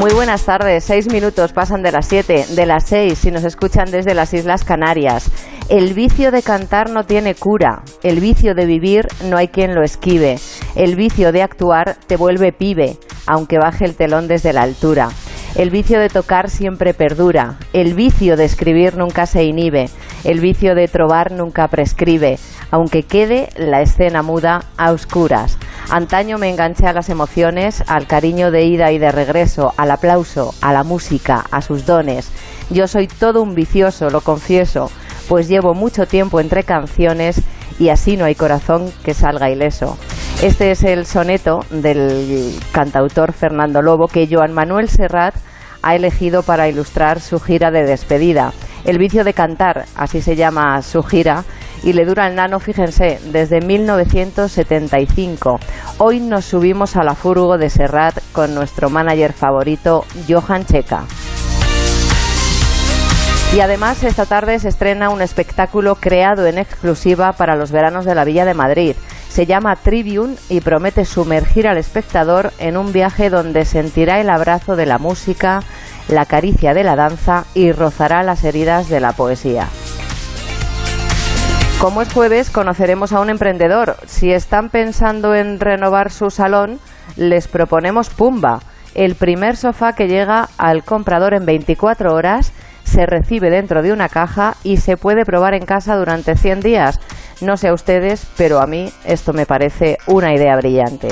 Muy buenas tardes, seis minutos pasan de las siete, de las seis si nos escuchan desde las Islas Canarias. El vicio de cantar no tiene cura, el vicio de vivir no hay quien lo esquive, el vicio de actuar te vuelve pibe, aunque baje el telón desde la altura. El vicio de tocar siempre perdura, el vicio de escribir nunca se inhibe, el vicio de trobar nunca prescribe, aunque quede la escena muda a oscuras. Antaño me enganché a las emociones, al cariño de ida y de regreso, al aplauso, a la música, a sus dones. Yo soy todo un vicioso, lo confieso, pues llevo mucho tiempo entre canciones y así no hay corazón que salga ileso. Este es el soneto del cantautor Fernando Lobo que Joan Manuel Serrat ha elegido para ilustrar su gira de despedida. El vicio de cantar, así se llama su gira, y le dura el nano, fíjense, desde 1975. Hoy nos subimos a la furgo de Serrat con nuestro manager favorito, Johan Checa. Y además esta tarde se estrena un espectáculo creado en exclusiva para los veranos de la Villa de Madrid. Se llama Tribune y promete sumergir al espectador en un viaje donde sentirá el abrazo de la música, la caricia de la danza y rozará las heridas de la poesía. Como es jueves, conoceremos a un emprendedor. Si están pensando en renovar su salón, les proponemos Pumba, el primer sofá que llega al comprador en 24 horas, se recibe dentro de una caja y se puede probar en casa durante 100 días. No sé a ustedes, pero a mí esto me parece una idea brillante.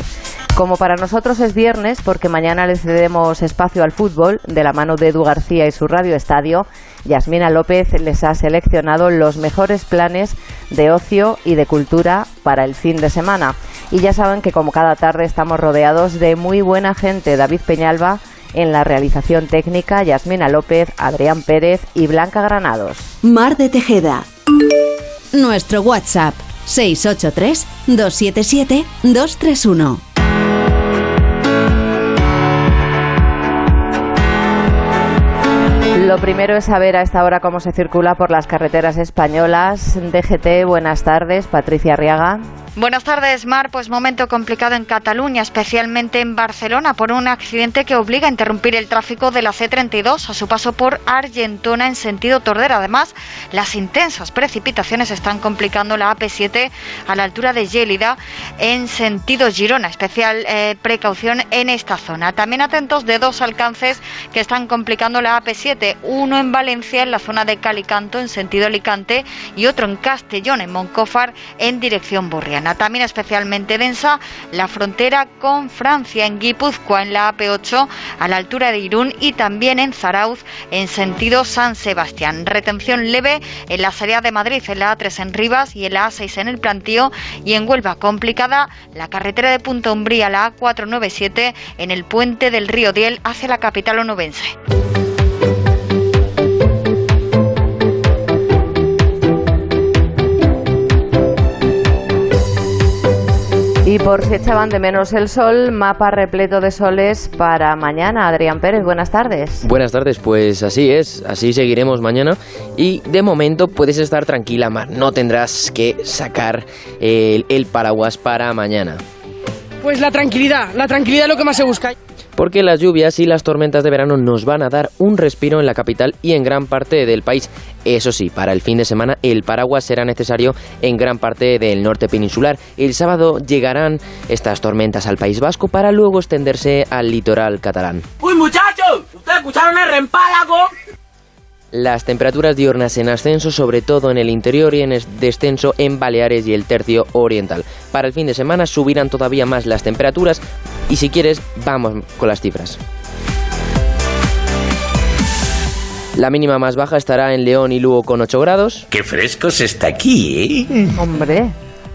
Como para nosotros es viernes, porque mañana le cedemos espacio al fútbol de la mano de Edu García y su Radio Estadio, Yasmina López les ha seleccionado los mejores planes de ocio y de cultura para el fin de semana. Y ya saben que como cada tarde estamos rodeados de muy buena gente. David Peñalba en la realización técnica, Yasmina López, Adrián Pérez y Blanca Granados. Mar de Tejeda. Nuestro WhatsApp 683 277 231. Lo primero es saber a esta hora cómo se circula por las carreteras españolas. DGT, buenas tardes. Patricia Arriaga. Buenas tardes, Mar. Pues momento complicado en Cataluña, especialmente en Barcelona, por un accidente que obliga a interrumpir el tráfico de la C32 a su paso por Argentona en sentido Tordera. Además, las intensas precipitaciones están complicando la AP7 a la altura de Gélida en sentido Girona. Especial eh, precaución en esta zona. También atentos de dos alcances que están complicando la AP7. Uno en Valencia, en la zona de Calicanto, en sentido Alicante, y otro en Castellón, en Moncófar, en dirección Borriana. También especialmente densa la frontera con Francia en Guipúzcoa en la AP8 a la altura de Irún y también en Zarauz en sentido San Sebastián. Retención leve en la salida de Madrid en la A3 en Rivas y en la A6 en el Plantío y en Huelva complicada la carretera de Punta Umbría la A497 en el puente del río Diel hacia la capital onubense. Y por si echaban de menos el sol, mapa repleto de soles para mañana. Adrián Pérez, buenas tardes. Buenas tardes, pues así es, así seguiremos mañana. Y de momento puedes estar tranquila, Mar, no tendrás que sacar el, el paraguas para mañana. Pues la tranquilidad, la tranquilidad es lo que más se busca porque las lluvias y las tormentas de verano nos van a dar un respiro en la capital y en gran parte del país. Eso sí, para el fin de semana el paraguas será necesario en gran parte del norte peninsular. El sábado llegarán estas tormentas al País Vasco para luego extenderse al litoral catalán. ¡Uy, muchachos! ¿Ustedes escucharon el rempálago? Las temperaturas diurnas en ascenso, sobre todo en el interior y en descenso en Baleares y el tercio oriental. Para el fin de semana subirán todavía más las temperaturas y si quieres, vamos con las cifras. La mínima más baja estará en León y Lugo con 8 grados. Qué fresco se está aquí, ¿eh? Hombre.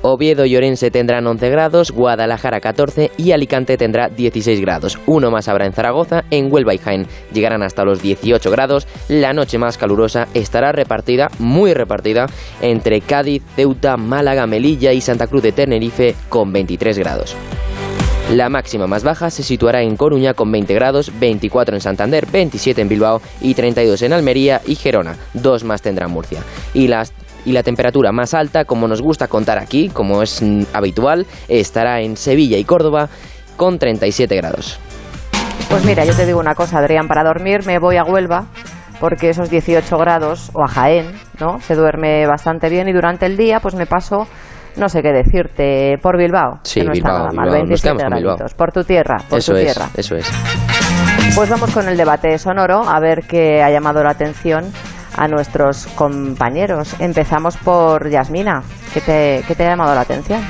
Oviedo y Orense tendrán 11 grados, Guadalajara 14 y Alicante tendrá 16 grados. Uno más habrá en Zaragoza, en Huelva y Jaén llegarán hasta los 18 grados. La noche más calurosa estará repartida, muy repartida, entre Cádiz, Ceuta, Málaga, Melilla y Santa Cruz de Tenerife con 23 grados. La máxima más baja se situará en Coruña con 20 grados, 24 en Santander, 27 en Bilbao y 32 en Almería y Gerona. Dos más tendrá Murcia. Y las y la temperatura más alta, como nos gusta contar aquí, como es habitual, estará en Sevilla y Córdoba con 37 grados. Pues mira, yo te digo una cosa, Adrián, para dormir me voy a Huelva porque esos 18 grados, o a Jaén, ¿no? Se duerme bastante bien y durante el día pues me paso no sé qué decirte, por Bilbao. Sí, que no Bilbao, está nada mal, Bilbao, nos 27 quedamos con Bilbao. graditos. Por tu tierra, por Eso tu es, tierra. eso es. Pues vamos con el debate sonoro, a ver qué ha llamado la atención a nuestros compañeros. Empezamos por Yasmina. ¿Qué te, qué te ha llamado la atención?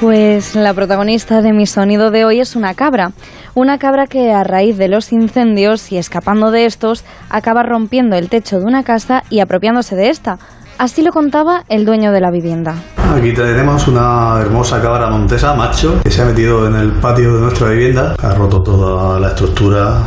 Pues la protagonista de mi sonido de hoy es una cabra. Una cabra que a raíz de los incendios y escapando de estos acaba rompiendo el techo de una casa y apropiándose de esta. Así lo contaba el dueño de la vivienda. Aquí tenemos una hermosa cabra montesa, macho, que se ha metido en el patio de nuestra vivienda, ha roto toda la estructura,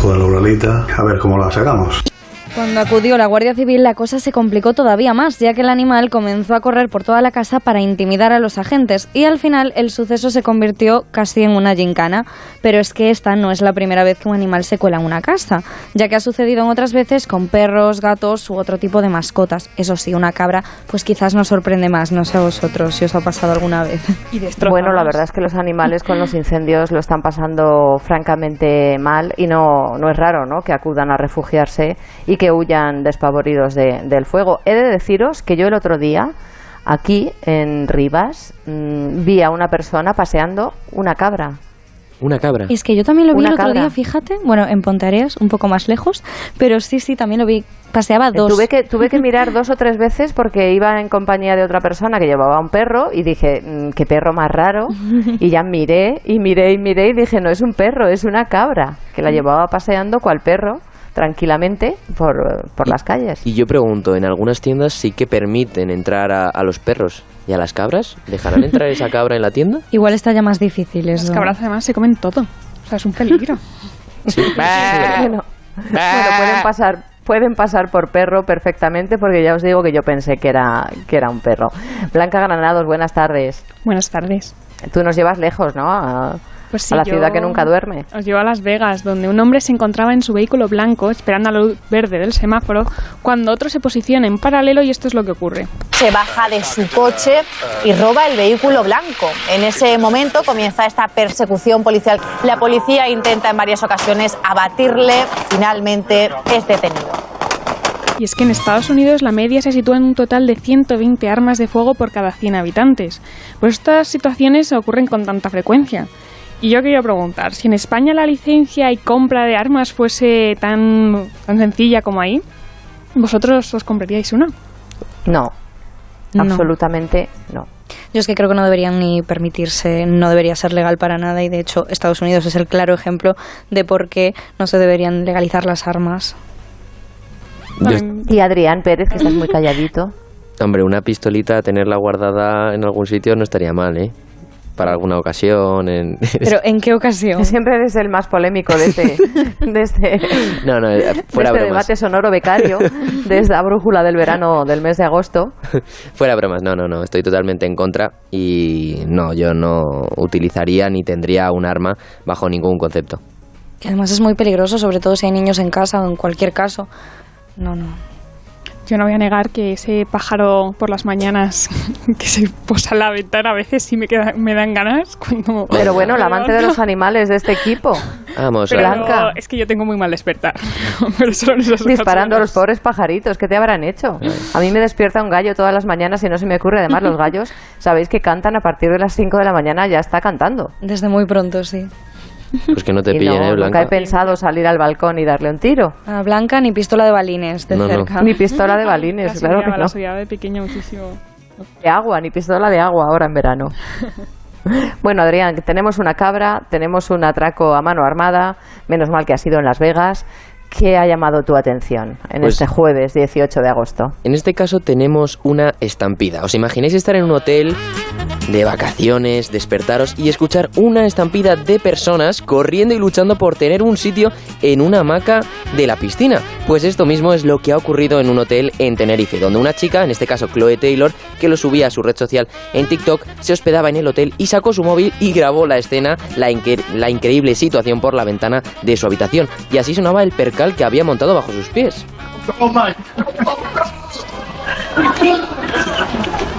toda la uralita. A ver cómo la sacamos. Cuando acudió la Guardia Civil la cosa se complicó todavía más, ya que el animal comenzó a correr por toda la casa para intimidar a los agentes y al final el suceso se convirtió casi en una gincana. Pero es que esta no es la primera vez que un animal se cuela en una casa, ya que ha sucedido en otras veces con perros, gatos u otro tipo de mascotas. Eso sí, una cabra pues quizás nos sorprende más, no sé a vosotros si os ha pasado alguna vez. Bueno, la verdad es que los animales con los incendios lo están pasando francamente mal y no, no es raro ¿no? que acudan a refugiarse y que huyan despavoridos de- del fuego. He de deciros que yo el otro día, aquí en Rivas, mm, vi a una persona paseando una cabra. Una cabra. Es que yo también lo vi Una el otro cabra. día, fíjate, bueno, en Ponteareas, un poco más lejos, pero sí, sí, también lo vi, paseaba dos. Tuve que, tuve que mirar dos o tres veces porque iba en compañía de otra persona que llevaba un perro y dije, mm, qué perro más raro. Y ya miré y miré y miré y dije, no es un perro, es una cabra que la llevaba paseando cual perro tranquilamente por, por las calles. Y yo pregunto, en algunas tiendas sí que permiten entrar a, a los perros y a las cabras. ¿Dejarán entrar esa cabra en la tienda? Igual está ya más difícil eso. Las cabras además se comen todo. O sea, es un peligro. Sí. Bueno, bueno, pueden pasar pueden pasar por perro perfectamente porque ya os digo que yo pensé que era que era un perro. Blanca Granados, buenas tardes. Buenas tardes. Tú nos llevas lejos, ¿no? A, Pues sí, a la yo ciudad que nunca duerme. Os llevo a Las Vegas, donde un hombre se encontraba en su vehículo blanco esperando a la luz verde del semáforo, cuando otro se posiciona en paralelo y esto es lo que ocurre. se baja de su coche y roba el vehículo blanco. En ese momento comienza esta persecución policial. La policía intenta en varias ocasiones abatirle, finalmente es detenido. Y es que en Estados Unidos la media se sitúa en un total de 120 armas de fuego por cada 100 habitantes. Pues estas situaciones ocurren con tanta frecuencia. Y yo quería preguntar, si en España la licencia y compra de armas fuese tan, tan sencilla como ahí, ¿vosotros os compraríais una? No, No. absolutamente no. Yo es que creo que no deberían ni permitirse, no debería ser legal para nada y de hecho Estados Unidos es el claro ejemplo de por qué no se deberían legalizar las armas. Y Adrián Pérez, que estás muy calladito. hombre, una pistolita, tenerla guardada en algún sitio no estaría mal, ¿eh? Para alguna ocasión. En... Pero ¿en qué ocasión? Siempre eres el más polémico de este, de este, no, no, eh, de fuera este bromas. debate sonoro becario, de esta brújula del verano del mes de agosto. Fuera bromas, no, no, no, estoy totalmente en contra y no, yo no utilizaría ni tendría un arma bajo ningún concepto. Que además es muy peligroso, sobre todo si hay niños en casa o en cualquier caso. No, no. Yo no voy a negar que ese pájaro por las mañanas que se posa en la ventana a veces sí me, queda, me dan ganas cuando... Pero bueno, la me amante de los animales de este equipo, Vamos, Pero a- Blanca. es que yo tengo muy mal despertar. Pero solo disparando a los pobres pajaritos, ¿qué te habrán hecho? A mí me despierta un gallo todas las mañanas y no se me ocurre. Además, los gallos, sabéis que cantan a partir de las 5 de la mañana, ya está cantando. Desde muy pronto, sí. pues que no te Y pillen, no, ¿eh, nunca Blanca? he pensado salir al balcón y darle un tiro. A Blanca ni pistola de balines de No, no. cerca. Ni pistola de balines, Casi claro que no. La de pequeña muchísimo. De agua, ni pistola de agua ahora en verano. Bueno, Adrián, tenemos una cabra, tenemos un atraco a mano armada, menos mal que ha sido en Las Vegas. ¿Qué ha llamado tu atención en Pues- este jueves 18 de agosto? En este caso tenemos una estampida. ¿Os imagináis estar en un hotel de vacaciones, despertaros y escuchar una estampida de personas corriendo y luchando por tener un sitio en una hamaca de la piscina? Pues esto mismo es lo que ha ocurrido en un hotel en Tenerife, donde una chica, en este caso Chloe Taylor, que lo subía a su red social en TikTok, se hospedaba en el hotel y sacó su móvil y grabó la escena, la, incre- la increíble situación por la ventana de su habitación. Y así sonaba el percal que había montado bajo sus pies.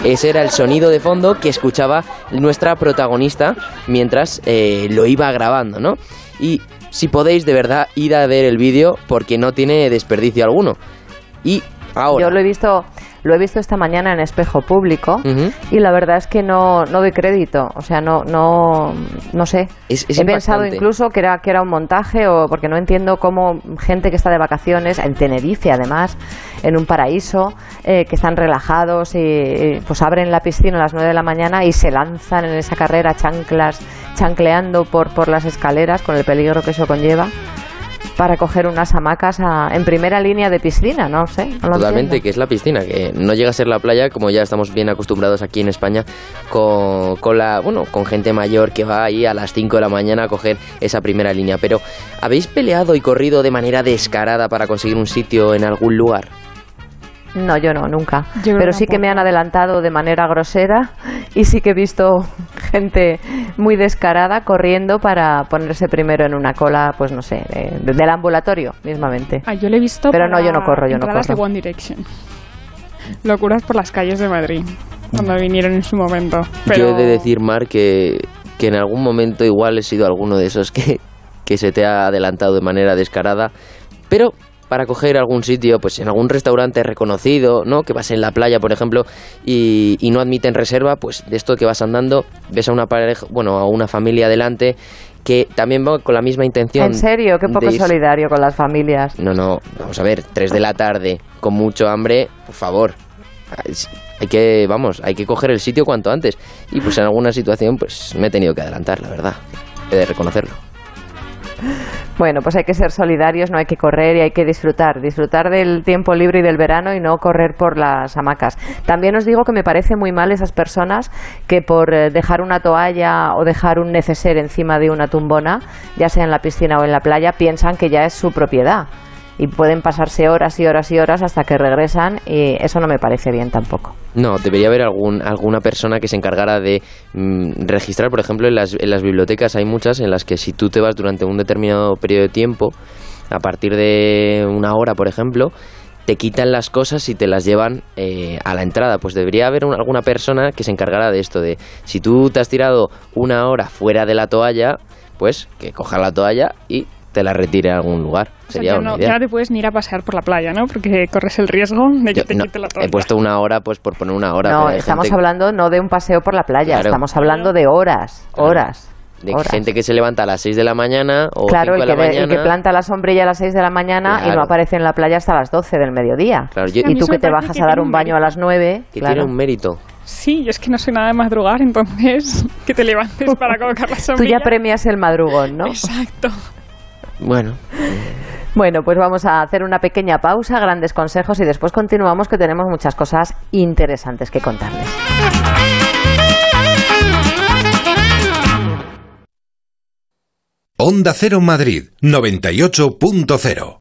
Ese era el sonido de fondo que escuchaba nuestra protagonista mientras eh, lo iba grabando, ¿no? Y si podéis, de verdad, ir a ver el vídeo porque no tiene desperdicio alguno. Y ahora... Yo lo he visto, lo he visto esta mañana en espejo público y la verdad es que no, no doy crédito, o sea, no, no, no sé. Es- es He pensado incluso que era, que era un montaje o porque no entiendo cómo gente que está de vacaciones, en Tenerife además, en un paraíso, eh, que están relajados y, y, pues abren la piscina a las 9 de la mañana y se lanzan en esa carrera chanclas, chancleando por, por las escaleras con el peligro que eso conlleva para coger unas hamacas a- en primera línea de piscina, no sé. no lo Totalmente, entiendo. que es la piscina, que no llega a ser la playa como ya estamos bien acostumbrados aquí en España con, con la, bueno, con gente mayor que va ahí a las 5 de la mañana a coger esa primera línea. Pero, ¿habéis peleado y corrido de manera descarada para conseguir un sitio en algún lugar? No, yo no, nunca. Yo Pero sí que me han adelantado de manera grosera y sí que he visto gente muy descarada corriendo para ponerse primero en una cola, pues no sé, eh, del ambulatorio mismamente. Ah, yo lo he visto Pero no, yo no corro, yo no corro. de One Direction. Locuras por las calles de Madrid, cuando vinieron en su momento. Pero Yo he de decir, Mar, que, que en algún momento igual he sido alguno de esos que, que se te ha adelantado de manera descarada, pero para coger algún sitio, pues en algún restaurante reconocido, ¿no? Que vas en la playa, por ejemplo, y, y no admiten reserva, pues de esto que vas andando, ves a una pareja, bueno, a una familia delante que también va con la misma intención. En serio, qué poco solidario con las familias. no, no, vamos a ver, 3 de la tarde, con mucho hambre, por favor. Hay que, vamos, hay que coger el sitio cuanto antes. Y pues en alguna situación, pues me he tenido que adelantar, la verdad. He de reconocerlo. Bueno, pues hay que ser solidarios, no hay que correr y hay que disfrutar, disfrutar del tiempo libre y del verano y no correr por las hamacas. También os digo que me parece muy mal esas personas que por eh, dejar una toalla o dejar un neceser encima de una tumbona, ya sea en la piscina o en la playa, piensan que ya es su propiedad y pueden pasarse horas y horas y horas hasta que regresan y eso no me parece bien tampoco. No, debería haber algún, alguna persona que se encargara de mm, registrar, por ejemplo, en las, en las bibliotecas hay muchas en las que si tú te vas durante un determinado periodo de tiempo, a partir de una hora, por ejemplo, te quitan las cosas y te las llevan eh, a la entrada. Pues debería haber un- alguna persona que se encargara de esto, de si tú te has tirado una hora fuera de la toalla, pues que coja la toalla y te la retire a algún lugar. o sea, Sería ya, una no, idea. ya te puedes ni ir a pasear por la playa, ¿no? Porque corres el riesgo de que Yo- te no, quite la he toalla. puesto una hora pues por poner una hora. no, estamos gente- hablando no de un paseo por la playa, Claro. estamos hablando de horas, horas. De horas. gente que se levanta a las 6 de la mañana o Claro, 5 el de que, la de- el mañana. que planta la sombrilla a las 6 de la mañana y Claro. no aparece en la playa hasta las 12 del mediodía. Claro, yo- y tú que te bajas que a dar un un baño a las 9. que claro. tiene un mérito. Sí, yo es que no soy nada de madrugar, entonces que te levantes para colocar la Tú sombrilla. ya premias el madrugón, ¿no? Exacto. Bueno, Bueno, pues vamos a hacer una pequeña pausa, grandes consejos y después continuamos que tenemos muchas cosas interesantes que contarles. Onda Cero Madrid 98.0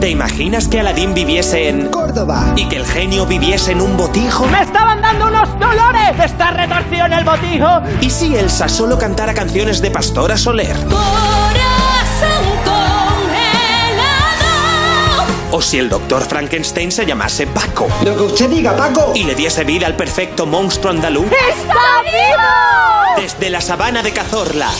¿Te imaginas que Aladín viviese en Córdoba y que el genio viviese en un botijo? ¡Me estaban dando unos dolores! ¡Está retorcido en el botijo! ¿Y si Elsa solo cantara canciones de Pastora Soler? O si el doctor Frankenstein se llamase Paco. Lo que usted diga, Paco. Y le diese vida al perfecto monstruo andaluz. ¡Está vivo! Desde la sabana de Cazorla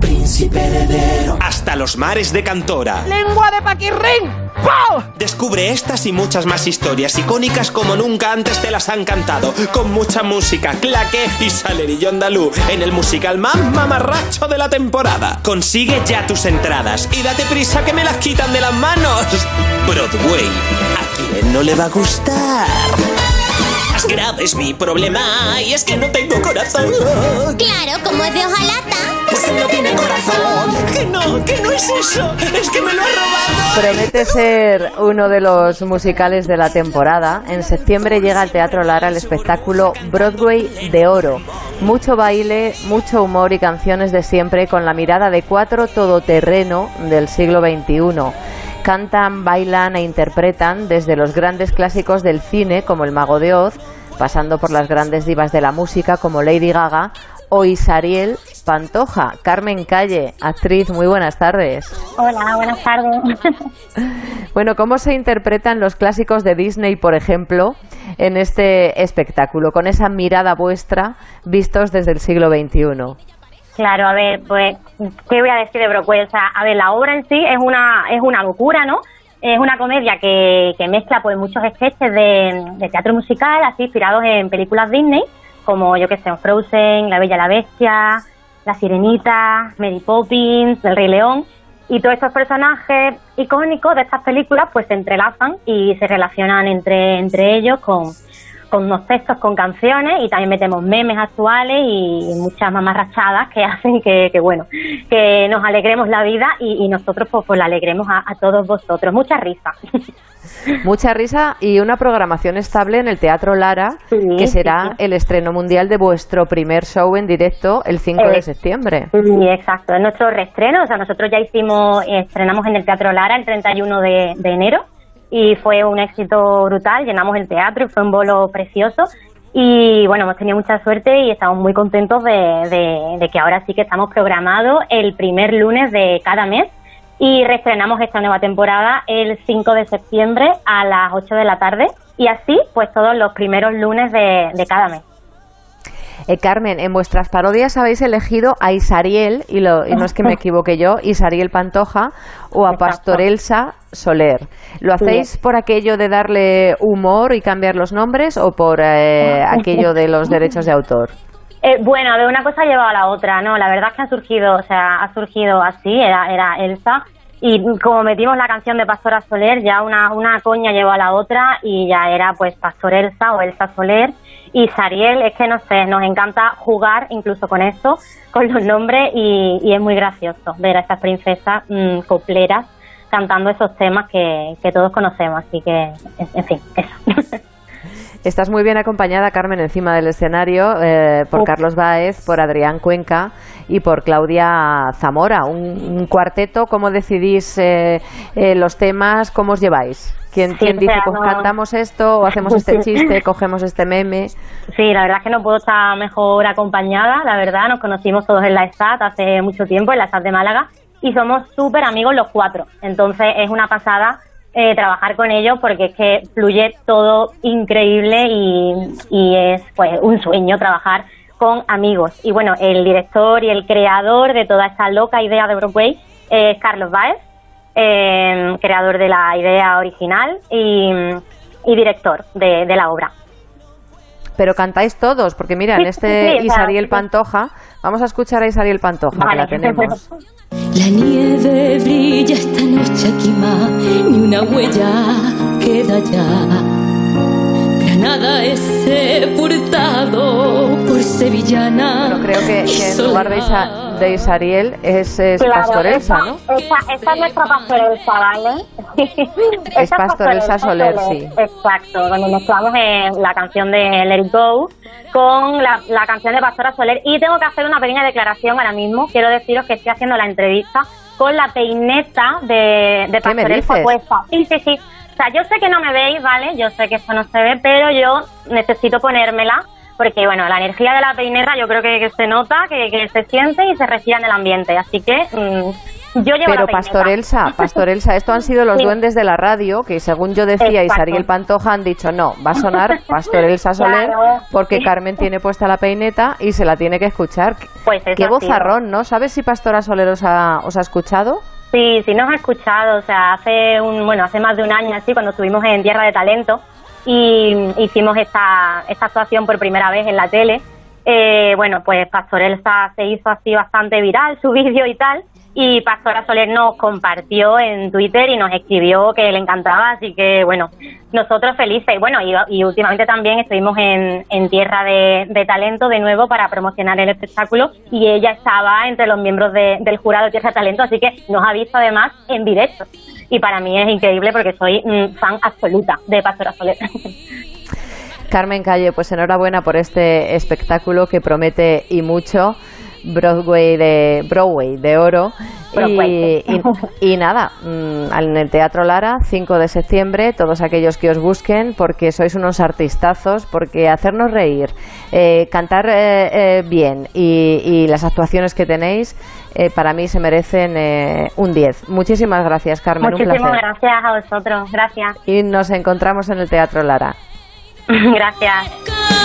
Príncipe heredero. hasta los mares de Cantora. ¡Lengua de paquirrín! ¡Pau! Descubre estas y muchas más historias icónicas como nunca antes te las han cantado, con mucha música, claque y salerillo andaluz, en el musical más mamarracho de la temporada. Consigue ya tus entradas y date prisa que me las quitan de las manos. Broadway, ¿a quién no le va a gustar? Más grave es mi problema y es que no tengo corazón. Claro, como es de hojalata. Pues que no tiene corazón. Que no, que no es eso. Es que me lo ha robado. Promete ser uno de los musicales de la temporada. En septiembre llega al Teatro Lara el espectáculo Broadway de Oro. Mucho baile, mucho humor y canciones de siempre con la mirada de cuatro todoterreno del siglo XXI. Cantan, bailan e interpretan desde los grandes clásicos del cine como El Mago de Oz, pasando por las grandes divas de la música como Lady Gaga o Isariel Pantoja. Carmen Calle, actriz, muy buenas tardes. Hola, buenas tardes. Bueno, ¿cómo se interpretan los clásicos de Disney, por ejemplo, en este espectáculo, con esa mirada vuestra vistos desde el siglo XXI? Claro, a ver, pues, ¿qué voy a decir de Broadway? O sea, a ver, la obra en sí es una, es una locura, ¿no? Es una comedia que, que mezcla pues muchos sketches de, de teatro musical, así inspirados en películas Disney, como yo que sé, Frozen, La Bella y la Bestia, La Sirenita, Mary Poppins, El Rey León. Y todos estos personajes icónicos de estas películas pues se entrelazan y se relacionan entre, entre ellos con, con unos textos, con canciones y también metemos memes actuales y muchas mamarrachadas que hacen que, que bueno, que nos alegremos la vida y, y nosotros pues, pues la alegremos a, a todos vosotros. Mucha risa. Mucha risa y una programación estable en el Teatro Lara, que será el estreno mundial de vuestro primer show en directo el 5 de Eh, septiembre. Sí, exacto. Es nuestro reestreno. O sea, nosotros ya hicimos, estrenamos en el Teatro Lara el 31 de, de enero y fue un éxito brutal. Llenamos el teatro y fue un bolo precioso. Y bueno, hemos tenido mucha suerte y estamos muy contentos de, de- de que ahora sí que estamos programados el primer lunes de cada mes y reestrenamos esta nueva temporada el 5 de septiembre a las 8 de la tarde y así pues todos los primeros lunes de, de cada mes. Eh, Carmen, en vuestras parodias habéis elegido a Isariel, y, lo- y no es que me equivoque yo, Isariel Pantoja o a Pastor Elsa Soler. ¿Lo hacéis por aquello de darle humor y cambiar los nombres o por eh, aquello de los derechos de autor? Eh, bueno, de una cosa lleva a la otra, ¿no? La verdad es que ha surgido, o sea, ha surgido así, era, era Elsa, y como metimos la canción de Pastora Soler, ya una, una coña llevó a la otra y ya era pues Pastor Elsa o Elsa Soler. Y Sariel, es que no sé, nos encanta jugar incluso con esto, con los nombres, y, y es muy gracioso ver a esas princesas mm, copleras cantando esos temas que, que todos conocemos, así que, en, en fin, eso. Estás muy bien acompañada, Carmen, encima del escenario eh, por Carlos Baez, por Adrián Cuenca y por Claudia Zamora. Un, un cuarteto, ¿cómo decidís eh, eh, los temas? ¿Cómo os lleváis? ¿Quién, Sí, quién o dice, pues cantamos esto o hacemos este chiste, cogemos este meme? Sí, la verdad es que no puedo estar mejor acompañada, la verdad. Nos conocimos todos en la SAT hace mucho tiempo, en la SAT de Málaga, y somos súper amigos los cuatro. Entonces es una pasada eh, trabajar con ellos porque es que fluye todo increíble y, y es pues un sueño trabajar con amigos. Y bueno, el director y el creador de toda esta loca idea de Broadway es Carlos Baez, eh, creador de la idea original y, y director de, de la obra. Pero cantáis todos, porque mira, Sí, en sí, este sí, sea, Isariel sí. Pantoja, vamos a escuchar a Isariel Pantoja, que la tenemos. La nieve brilla esta noche aquí más, ni una huella queda ya. Granada es sepultado por sevillana. Bueno, creo que, que en lugar de, Isa- de Isariel es, es Claro, Pastor Elsa, esa- ¿no? Esa, esa es nuestra Pastor Elsa, ¿vale? Es Pastor Elsa Soler, sí. Exacto, donde mezclamos eh, la canción de Let It Go con la, la canción de Pastora Soler. Y tengo que hacer una pequeña declaración ahora mismo. Quiero deciros que estoy haciendo la entrevista con la peineta de, de ¿Qué me Pastor Elsa dices? puesta. Sí, sí, sí. O sea, yo sé que no me veis, ¿vale? Yo sé que esto no se ve, pero yo necesito ponérmela porque, bueno, la energía de la peineta yo creo que, que se nota, que, que se siente y se respira en el ambiente. Así que mm, yo llevo Pero la. Pastor Elsa, Pastor Elsa, esto han sido los Sí. duendes de la radio que según yo decía Exacto. Isariel Pantoja han dicho no, va a sonar Pastor Elsa Soler Claro. porque Carmen tiene puesta la peineta y se la tiene que escuchar. Pues es Qué bozarrón, ¿no? ¿Sabes si Pastora Soler os ha, os ha escuchado? Sí, sí nos ha escuchado, o sea, hace un, bueno, hace más de un año así, cuando estuvimos en Tierra de Talento y hicimos esta, esta actuación por primera vez en la tele, eh, bueno, pues Pastor Elsa se hizo así bastante viral su vídeo y tal, y Pastora Soler nos compartió en Twitter y nos escribió que le encantaba, así que bueno, nosotros felices. Y bueno, y, últimamente también estuvimos en, Tierra de, Talento de nuevo para promocionar el espectáculo y ella estaba entre los miembros de- del jurado de Tierra de Talento, así que nos ha visto además en directo. Y para mí es increíble porque soy mm, fan absoluta de Pastora Soler. Carmen Calle, pues enhorabuena por este espectáculo que promete y mucho. Broadway de Broadway de oro Broadway. y, y- y nada mm, en el Teatro Lara 5 de septiembre todos aquellos que os busquen porque sois unos artistazos porque hacernos reír eh, cantar eh, eh, bien y, y las actuaciones que tenéis eh, para mí se merecen eh, un 10 muchísimas gracias Carmen un Muchísimas placer gracias a vosotros. Gracias. y nos encontramos en el Teatro Lara gracias.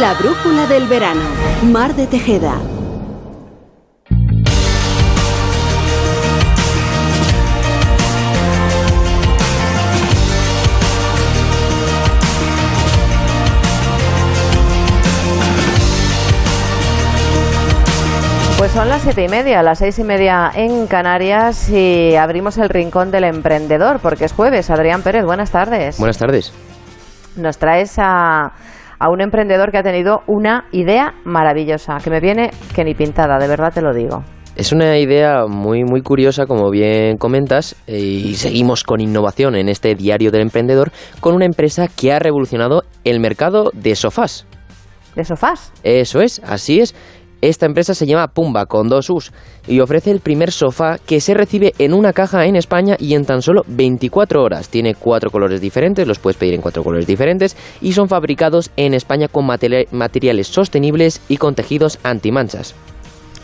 La brújula del verano. Mar de Tejeda. Pues son las siete y media, las seis y media en Canarias y abrimos el rincón del emprendedor porque es jueves. Adrián Pérez, buenas tardes. Buenas tardes. Nos traes a, a un emprendedor que ha tenido una idea maravillosa, que me viene que ni pintada, de verdad te lo digo. Es una idea muy muy curiosa, como bien comentas, eh, y seguimos con innovación en este diario del emprendedor con una empresa que ha revolucionado el mercado de sofás. ¿De sofás? Eso es, así es. Esta empresa se llama Pumba con dos U's y ofrece el primer sofá que se recibe en una caja en España y en tan solo 24 horas. Tiene cuatro colores diferentes, los puedes pedir en cuatro colores diferentes y son fabricados en España con materi- materiales sostenibles y con tejidos antimanchas.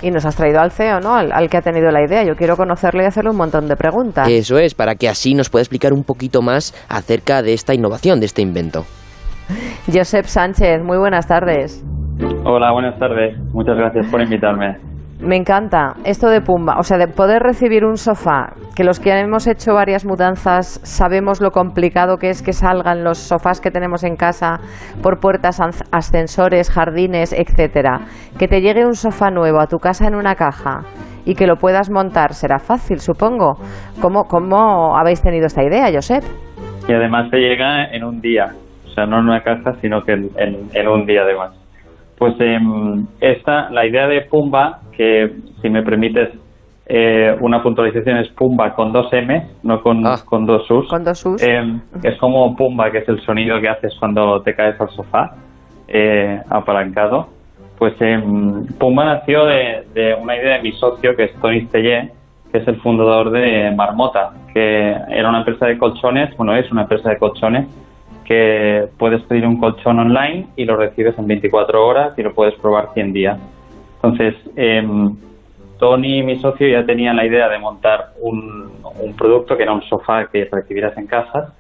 Y nos has traído al CEO, ¿no? Al, al que ha tenido la idea. Yo quiero conocerle y hacerle un montón de preguntas. Eso es, para que así nos pueda explicar un poquito más acerca de esta innovación, de este invento. Josep Sánchez, muy buenas tardes. Hola, buenas tardes. Muchas gracias por invitarme. Me encanta esto de Pumba, o sea, de poder recibir un sofá, que los que hemos hecho varias mudanzas sabemos lo complicado que es que salgan los sofás que tenemos en casa por puertas, ascensores, jardines, etcétera. Que te llegue un sofá nuevo a tu casa en una caja y que lo puedas montar será fácil, supongo. ¿Cómo, cómo habéis tenido esta idea, Josep? Y además te llega en un día. O sea, no en una caja, sino que en, en un día además. Pues em, esta, la idea de Pumba, que si me permites eh, una puntualización es Pumba con dos M, no con, Ah. con dos U's. Con dos U's. Em, es como Pumba, que es el sonido que haces cuando te caes al sofá, eh, apalancado. Pues em, Pumba nació de, de una idea de mi socio, que es Tony Stellé, que es el fundador de Marmota, que era una empresa de colchones, bueno, es una empresa de colchones, que puedes pedir un colchón online y lo recibes en 24 horas y lo puedes probar 100 días. Entonces, em, Tony, mi socio, ya tenía la idea de montar un, un producto que era un sofá que recibieras en casa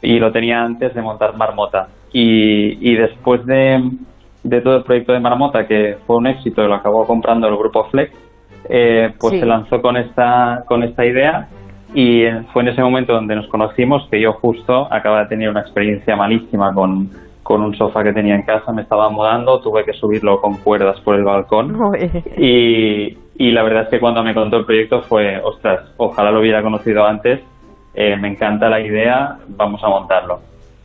y lo tenía antes de montar Marmota. Y, y después de, de todo el proyecto de Marmota, que fue un éxito y lo acabó comprando el grupo Flex, eh, pues Sí. se lanzó con esta, con esta idea y eh, fue en ese momento donde nos conocimos que yo justo acababa de tener una experiencia malísima con, con un sofá que tenía en casa, me estaba mudando, tuve que subirlo con cuerdas por el balcón. Y, y la verdad es que cuando me contó el proyecto fue, ostras, ojalá lo hubiera conocido antes, eh, me encanta la idea, vamos a montarlo.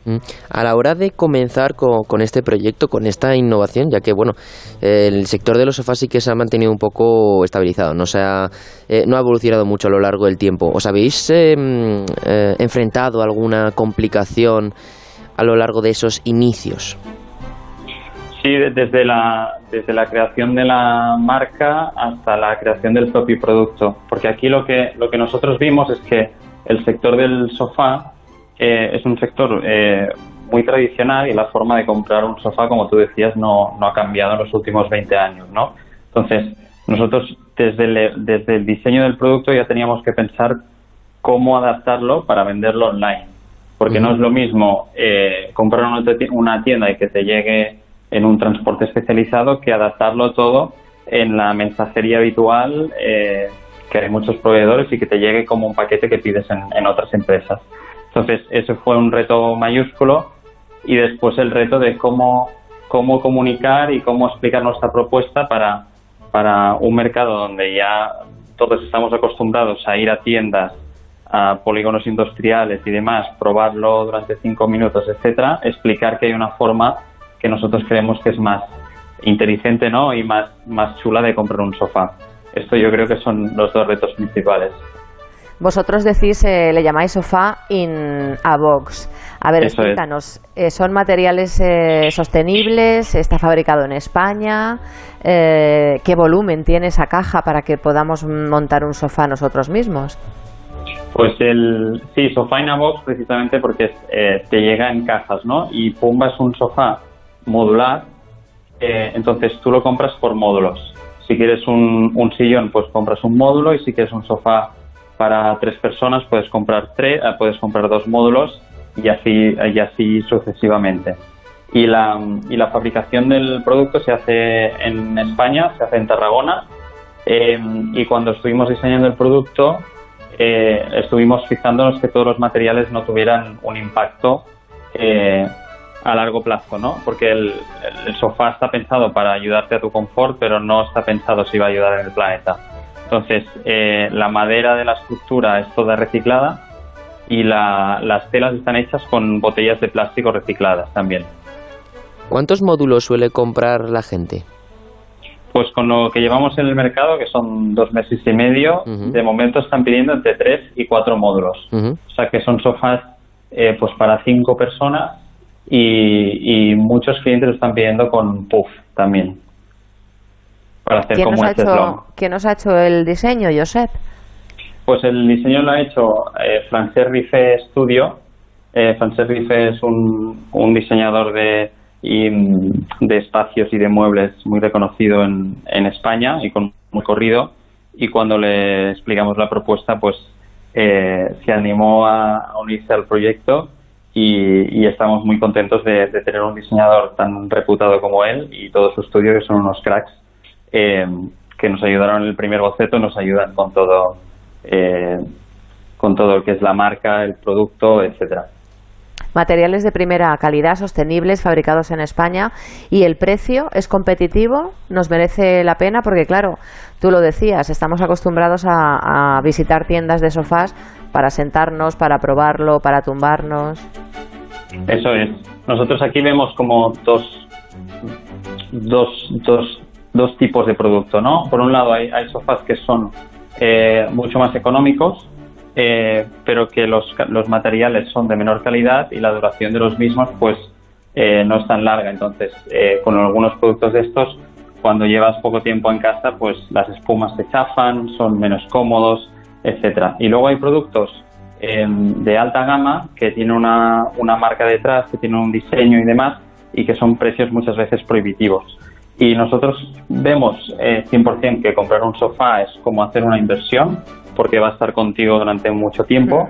Mm. A la hora de comenzar co- con, este proyecto, con esta innovación, ya que bueno, el sector de los sofás sí que se ha mantenido un poco estabilizado, no se ha, eh, no ha evolucionado mucho a lo largo del tiempo. ¿Os habéis mm, eh, enfrentado a alguna complicación a lo largo de esos inicios? Sí, de- desde la, desde la creación de la marca hasta la creación del propio producto. Porque aquí lo que, lo que nosotros vimos es que el sector del sofá eh, es un sector eh, muy tradicional y la forma de comprar un sofá, como tú decías, no, no ha cambiado en los últimos 20 años, ¿no? Entonces, nosotros desde el, desde el diseño del producto ya teníamos que pensar cómo adaptarlo para venderlo online. Porque no es lo mismo eh, comprar una ti- una tienda y que te llegue en un transporte especializado que adaptarlo todo en la mensajería habitual, eh, que hay muchos proveedores y que te llegue como un paquete que pides en, en otras empresas. Entonces, ese fue un reto mayúsculo y después el reto de cómo, cómo comunicar y cómo explicar nuestra propuesta para, para un mercado donde ya todos estamos acostumbrados a ir a tiendas, a polígonos industriales y demás, probarlo durante cinco minutos, etcétera, explicar que hay una forma que nosotros creemos que es más inteligente ¿no? y más, más chula de comprar un sofá. Esto yo creo que son los dos retos principales. Vosotros decís, eh, le llamáis sofá in a box. A ver, Eso es. explícanos, eh, ¿son materiales eh, sostenibles? ¿Está fabricado en España? Eh, ¿Qué volumen tiene esa caja para que podamos montar un sofá nosotros mismos? Pues el sí, sofá in a box precisamente porque eh, te llega en cajas, ¿no? Y Pumba es un sofá modular, entonces tú lo compras por módulos. Si quieres un, un sillón, pues compras un módulo y si quieres un sofá para tres personas, puedes comprar tres, eh, puedes comprar dos módulos y así y así sucesivamente. Y la, y la fabricación del producto se hace en España, se hace en Tarragona. eh, y cuando estuvimos diseñando el producto, eh, estuvimos fijándonos que todos los materiales no tuvieran un impacto eh, a largo plazo, ¿no? Porque el, el sofá está pensado para ayudarte a tu confort, pero no está pensado si va a ayudar en el planeta. Entonces, eh, la madera de la estructura es toda reciclada y la- las telas están hechas con botellas de plástico recicladas también. ¿Cuántos módulos suele comprar la gente? Pues con lo que llevamos en el mercado, que son dos meses y medio, de momento están pidiendo entre tres y cuatro módulos. O sea que son sofás eh, pues para cinco personas y, y muchos clientes lo están pidiendo con puff también. Para hacer ¿Quién como nos, ha hecho, ¿Quién nos ha hecho el diseño, Josep? Pues el diseño lo ha hecho eh, Francesc Rife Studio. Eh, Francesc Rife es un, un diseñador de, y, de espacios y de muebles muy reconocido en, en España y con muy corrido. Y cuando le explicamos la propuesta, pues eh, se animó a, a unirse al proyecto y, y estamos muy contentos de, de tener un diseñador tan reputado como él y todo su estudio, que son unos cracks, eh, que nos ayudaron en el primer boceto, nos ayudan con todo eh, con todo lo que es la marca, el producto, etcétera. Materiales de primera calidad, sostenibles, fabricados en España. ¿Y el precio es competitivo? ¿Nos merece la pena? Porque claro, tú lo decías, estamos acostumbrados a, a visitar tiendas de sofás para sentarnos, para probarlo, para tumbarnos. Eso es. nosotros aquí vemos como dos, dos, dos, dos tipos de producto, ¿no? Por un lado hay, hay sofás que son eh, mucho más económicos, eh, pero que los, los materiales son de menor calidad y la duración de los mismos pues eh, no es tan larga. Entonces, con algunos productos de estos, cuando llevas poco tiempo en casa, pues las espumas se chafan, son menos cómodos, etcétera. Y luego hay productos de alta gama que tienen una, una marca detrás, que tienen un diseño y demás, y que son precios muchas veces prohibitivos. Y nosotros vemos eh, 100% que comprar un sofá es como hacer una inversión, porque va a estar contigo durante mucho tiempo.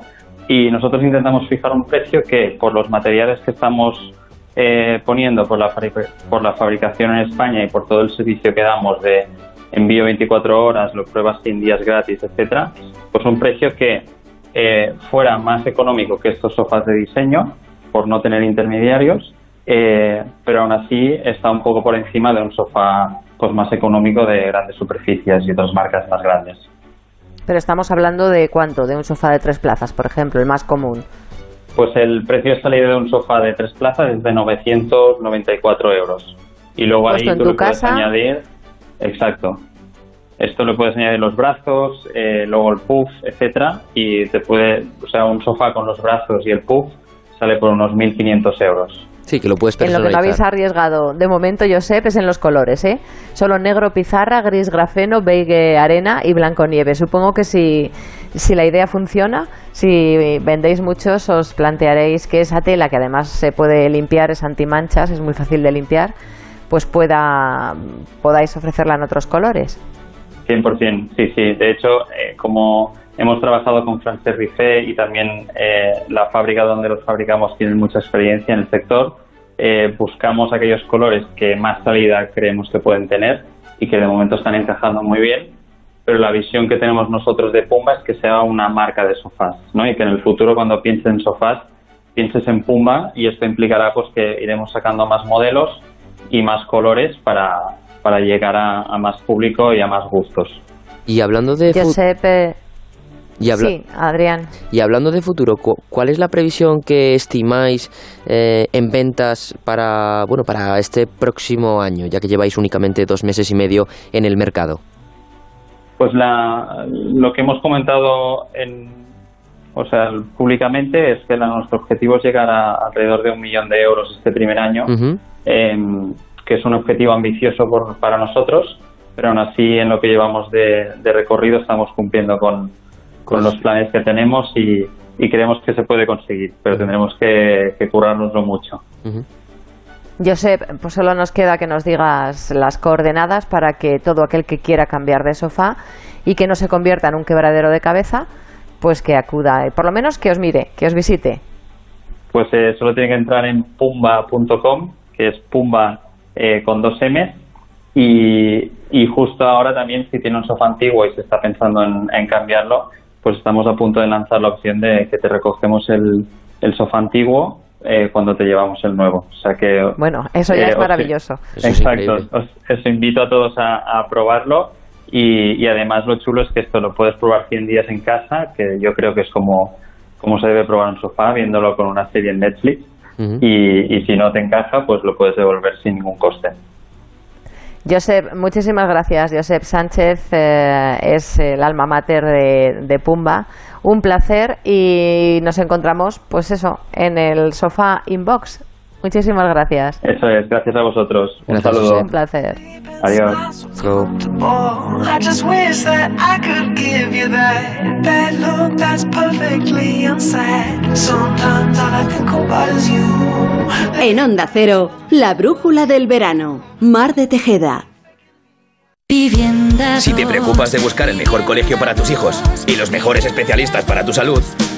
Y nosotros intentamos fijar un precio que, por los materiales que estamos eh, poniendo, por la, por la fabricación en España y por todo el servicio que damos de envío 24 horas, lo pruebas 100 días gratis, etcétera, pues un precio que eh, fuera más económico que estos sofás de diseño, por no tener intermediarios, eh, pero aún así está un poco por encima de un sofá pues más económico de grandes superficies y otras marcas más grandes. Pero estamos hablando de cuánto, de un sofá de tres plazas, por ejemplo, el más común. Pues el precio de salida de un sofá de tres plazas es de 994 euros. Y luego ahí tú le puedes añadir, exacto, esto le puedes añadir los brazos, eh, luego el puff, etcétera, y te puede, o sea, un sofá con los brazos y el puff sale por unos 1.500 euros. Sí, que lo puedes En lo que no habéis arriesgado de momento, Josep, es en los colores, ¿eh? Solo negro pizarra, gris grafeno, beige arena y blanco nieve. Supongo que si, si la idea funciona, si vendéis muchos, os plantearéis que esa tela, que además se puede limpiar, es antimanchas, es muy fácil de limpiar, pues pueda podáis ofrecerla en otros colores. 100%, sí, sí. De hecho, eh, como hemos trabajado con Frances Riffé y también eh, la fábrica donde los fabricamos tiene mucha experiencia en el sector, eh, buscamos aquellos colores que más salida creemos que pueden tener y que de momento están encajando muy bien. Pero la visión que tenemos nosotros de Pumba es que sea una marca de sofás, ¿no? Y que en el futuro cuando pienses en sofás pienses en Pumba y esto implicará pues que iremos sacando más modelos y más colores para, para llegar a, más público y a más gustos. Y hablando de... Giuseppe... Y sí, Adrián. Y hablando de futuro, ¿cuál es la previsión que estimáis eh, en ventas para, bueno, para este próximo año, ya que lleváis únicamente dos meses y medio en el mercado? Pues la, lo que hemos comentado en, o sea, públicamente es que nuestro objetivo es llegar a alrededor de un millón de euros este primer año que es un objetivo ambicioso para nosotros, pero aún así en lo que llevamos de, recorrido estamos cumpliendo con, los planes que tenemos y, creemos que se puede conseguir, pero tendremos que, que currárnoslo mucho. Josep, pues solo nos queda que nos digas las coordenadas para que todo aquel que quiera cambiar de sofá y que no se convierta en un quebradero de cabeza, pues que acuda, por lo menos que os mire, que os visite. Pues eh, solo tiene que entrar en pumba.com, que es pumba eh, con dos M y, justo ahora también si tiene un sofá antiguo y se está pensando en, cambiarlo, pues estamos a punto de lanzar la opción de que te recogemos el, el sofá antiguo eh, cuando te llevamos el nuevo. O sea que bueno, eso ya es eh, maravilloso. exacto. Os, invito a todos a, probarlo y, y, además lo chulo es que esto lo puedes probar 100 días en casa, que yo creo que es como como se debe probar un sofá viéndolo con una serie en Netflix y, si no te encaja, pues lo puedes devolver sin ningún coste. Josep, muchísimas gracias. Josep Sánchez eh, es el alma mater de, de, Pumba. Un placer y nos encontramos, pues eso, en el sofá inbox Muchísimas gracias. Eso es, gracias a vosotros. Un saludo. Un placer. Adiós. En Onda Cero, la brújula del verano. Mar de Tejeda. Si te preocupas de buscar el mejor colegio para tus hijos y los mejores especialistas para tu salud,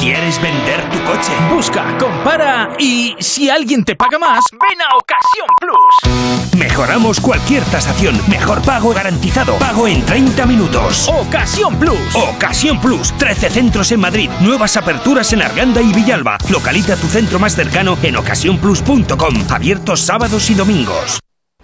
¿Quieres vender tu coche? Busca, compara y si alguien te paga más, ven a Ocasión Plus. Mejoramos cualquier tasación. Mejor pago garantizado. Pago en 30 minutos. Ocasión Plus. Ocasión Plus. 13 centros en Madrid. Nuevas aperturas en Arganda y Villalba. Localiza tu centro más cercano en ocasiónplus.com. Abiertos sábados y domingos.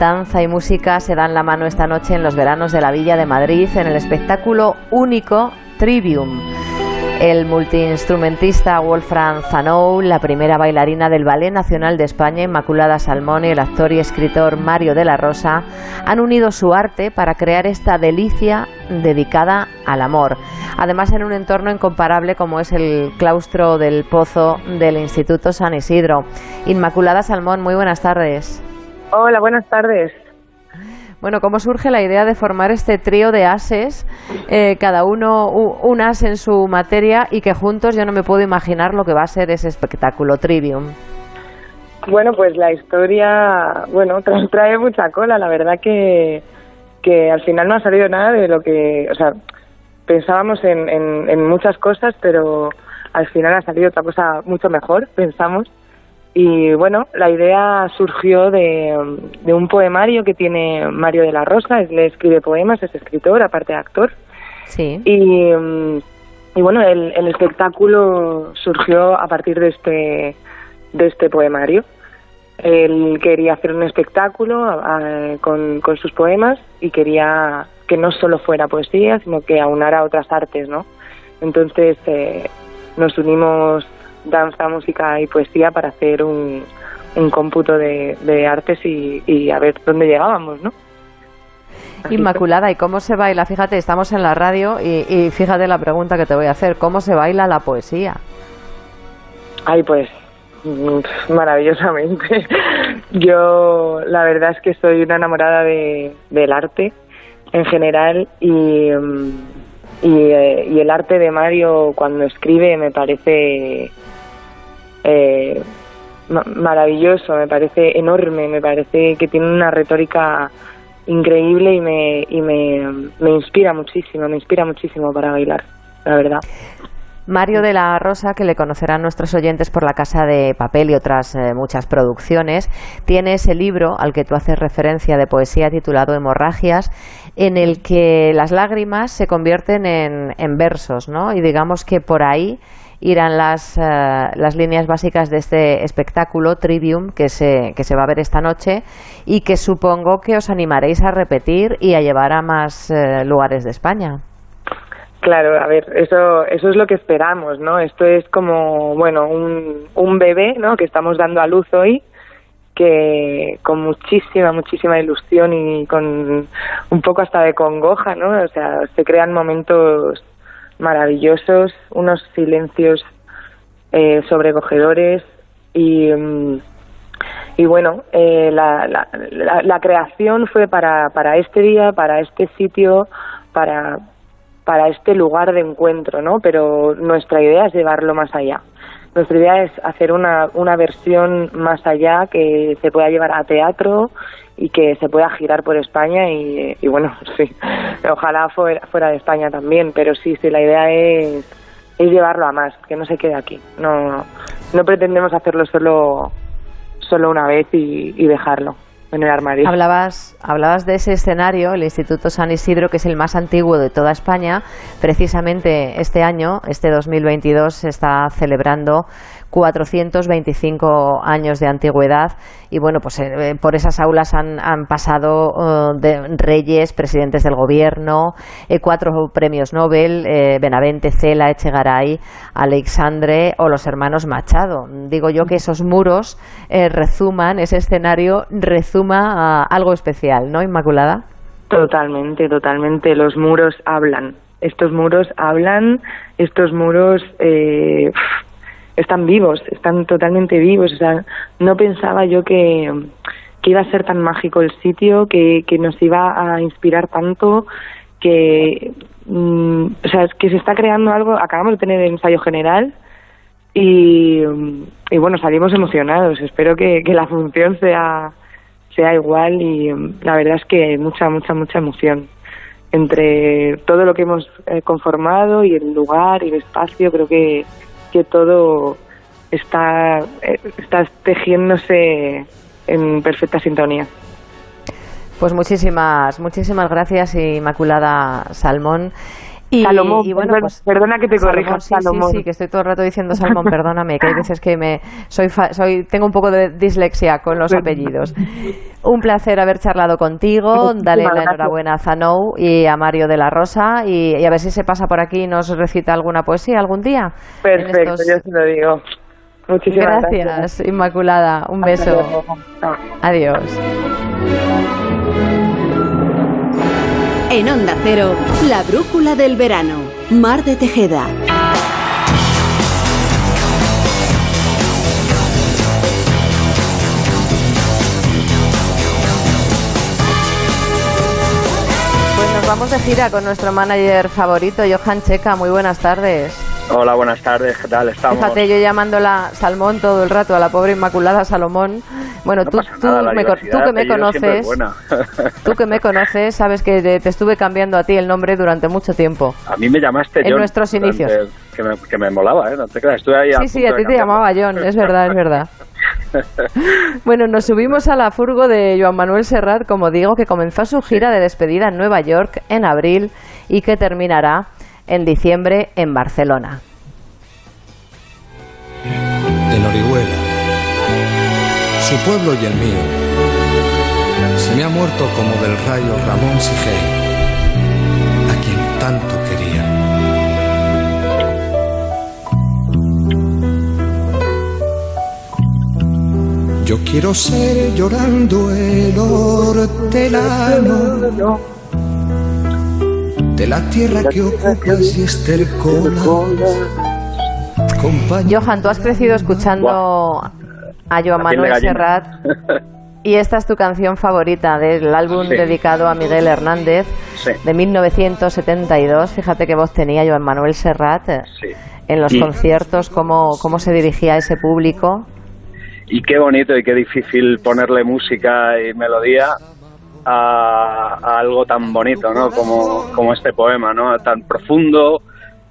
Danza y música se dan la mano esta noche en los veranos de la Villa de Madrid en el espectáculo único Trivium. El multiinstrumentista Wolfram Zanou, la primera bailarina del Ballet Nacional de España, Inmaculada Salmón, y el actor y escritor Mario de la Rosa han unido su arte para crear esta delicia dedicada al amor. Además, en un entorno incomparable como es el claustro del Pozo del Instituto San Isidro. Inmaculada Salmón, muy buenas tardes. Hola, buenas tardes. Bueno, ¿cómo surge la idea de formar este trío de ases, eh, cada uno un as en su materia y que juntos yo no me puedo imaginar lo que va a ser ese espectáculo Trivium? Bueno, pues la historia, bueno, trae mucha cola. La verdad que, que al final no ha salido nada de lo que, o sea, pensábamos en, en, en muchas cosas, pero al final ha salido otra cosa mucho mejor, pensamos. Y bueno, la idea surgió de, un poemario que tiene Mario de la Rosa, él escribe poemas, es escritor, aparte de actor. Sí. Y, y bueno, el, el, espectáculo surgió a partir de este, de este poemario. Él quería hacer un espectáculo con, con sus poemas y quería que no solo fuera poesía, sino que aunara otras artes, ¿no? Entonces eh, nos unimos danza, música y poesía para hacer un, un cómputo de, de artes y, y, a ver dónde llegábamos, ¿no? Inmaculada, ¿y cómo se baila? Fíjate, estamos en la radio y, y, fíjate la pregunta que te voy a hacer. ¿Cómo se baila la poesía? Ay, pues mm, maravillosamente. Yo la verdad es que soy una enamorada de, del arte en general y, mm, y, eh, y el arte de Mario cuando escribe me parece eh, maravilloso, me parece enorme, me parece que tiene una retórica increíble y me, y me, me inspira muchísimo, me inspira muchísimo para bailar, la verdad. Mario de la Rosa, que le conocerán nuestros oyentes por La Casa de Papel y otras eh, muchas producciones, tiene ese libro al que tú haces referencia de poesía titulado Hemorragias, en el que las lágrimas se convierten en, versos, ¿no? Y digamos que por ahí irán las, eh, las líneas básicas de este espectáculo Trivium que se, que se va a ver esta noche y que supongo que os animaréis a repetir y a llevar a más eh, lugares de España. Claro, a ver, eso, eso es lo que esperamos, ¿no? Esto es como, bueno, un, un bebé, ¿no? Que estamos dando a luz hoy, que con muchísima, muchísima ilusión y con un poco hasta de congoja, ¿no? O sea, se crean momentos maravillosos, unos silencios eh, sobrecogedores y, mm, y bueno, eh, la, la, la, creación fue para, para este día, para este sitio, para, para este lugar de encuentro, ¿no? Pero nuestra idea es llevarlo más allá. Nuestra idea es hacer una, una versión más allá que se pueda llevar a teatro y que se pueda girar por España y, bueno, sí, ojalá fuera, fuera de España también, pero sí, sí, la idea es, es llevarlo a más, que no se quede aquí. No, no pretendemos hacerlo solo, solo una vez y dejarlo Hablabas, hablabas de ese escenario, el Instituto San Isidro, que es el más antiguo de toda España. Precisamente este año, este 2022, se está celebrando 425 años de antigüedad y bueno, pues eh, por esas aulas han, pasado eh, de reyes, presidentes del gobierno, eh, cuatro premios Nobel, Benavente, Cela, Echegaray, Alexandre o los hermanos Machado. Digo yo que esos muros rezuman, ese escenario rezuma algo especial, ¿no, Inmaculada? Totalmente, totalmente. Los muros hablan. Estos muros hablan, estos muros están vivos, están totalmente vivos. O sea, no pensaba yo que, que iba a ser tan mágico el sitio, que, que nos iba a inspirar tanto, que, mm, o sea, que se está creando algo. Acabamos de tener el ensayo general y, y bueno, salimos emocionados. Espero que, que la función sea, sea igual y la verdad es que mucha, mucha, mucha emoción entre todo lo que hemos eh, conformado y el lugar y el espacio. Creo que que todo está, eh, está tejiéndose en perfecta sintonía. Pues muchísimas, muchísimas gracias, Inmaculada Salmón. Y, Salomón, bueno, pues, perdona que te corrija, sí, Sí, sí, que estoy todo el rato diciendo Salmón, perdóname, que hay veces que me soy, soy tengo un poco de dislexia con los apellidos. Un placer haber charlado contigo, dale la enhorabuena a Zanou y a Mario de la Rosa y, a ver si se pasa por aquí y nos recita alguna poesía algún día. Perfecto, yo se lo digo. Muchísimas gracias, gracias. Inmaculada, un beso. Adiós. En Onda Cero, la brújula del verano. Mar de Tejeda. Pues nos vamos de gira con nuestro manager favorito, Johan Checa. Muy buenas tardes. Hola, buenas tardes, ¿qué tal estamos? Fíjate, yo llamándola Salmón todo el rato, a la pobre Inmaculada Salomón. Bueno, tú, tú, me, tú, que me conoces, tú que me conoces, sabes que te estuve cambiando a ti el nombre durante mucho tiempo. A mí me llamaste En nuestros inicios. Que me, que me molaba, ¿eh? No te creas, estuve ahí Sí, sí, a ti te llamaba John, es verdad, es verdad. bueno, nos subimos a la furgo de Joan Manuel Serrat, como digo, que comenzó su gira de despedida en Nueva York en abril y que terminará en diciembre en Barcelona. En Orihuela, su pueblo y el mío, se me ha muerto como del rayo Ramón Sigey, a quien tanto quería. Yo quiero ser llorando el hortelano de la tierra que ocupas y Johan, tú has crecido escuchando a Joan Manuel Serrat y esta es tu canción favorita del álbum dedicado a Miguel Hernández de 1972. Fíjate qué voz tenía Joan Manuel Serrat eh, en los conciertos, cómo, cómo se dirigía a ese público. Y qué bonito y qué difícil ponerle música y melodía a, algo tan bonito, ¿no? Como, como este poema, ¿no? Tan profundo,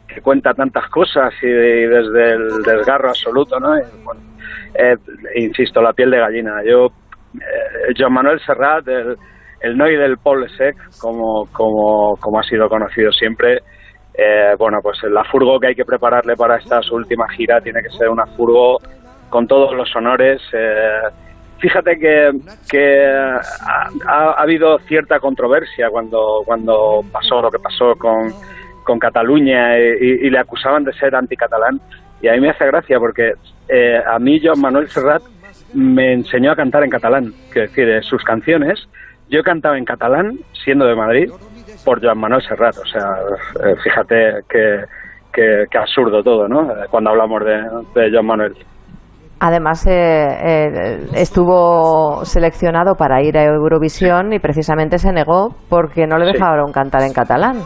que cuenta tantas cosas y, desde el desgarro absoluto, ¿no? eh, insisto, la piel de gallina. Yo, eh, Joan Manuel Serrat, el, el Noy del Paul Sec, como, como, como ha sido conocido siempre, eh, bueno, pues la furgo que hay que prepararle para esta su última gira tiene que ser una furgo con todos los honores. Eh, Fíjate que, que ha, habido cierta controversia cuando, cuando pasó lo que pasó con, con Cataluña y, le acusaban de ser anticatalán. Y a mí me hace gracia porque eh, a mí Joan Manuel Serrat me enseñó a cantar en catalán, que decir, sus canciones. Yo cantaba en catalán, siendo de Madrid, por Joan Manuel Serrat. O sea, eh, fíjate que, absurdo todo, ¿no? Eh, cuando hablamos de, de Joan Manuel. Además, eh, eh, estuvo seleccionado para ir a Eurovisión y precisamente se negó porque no le dejaron cantar en catalán.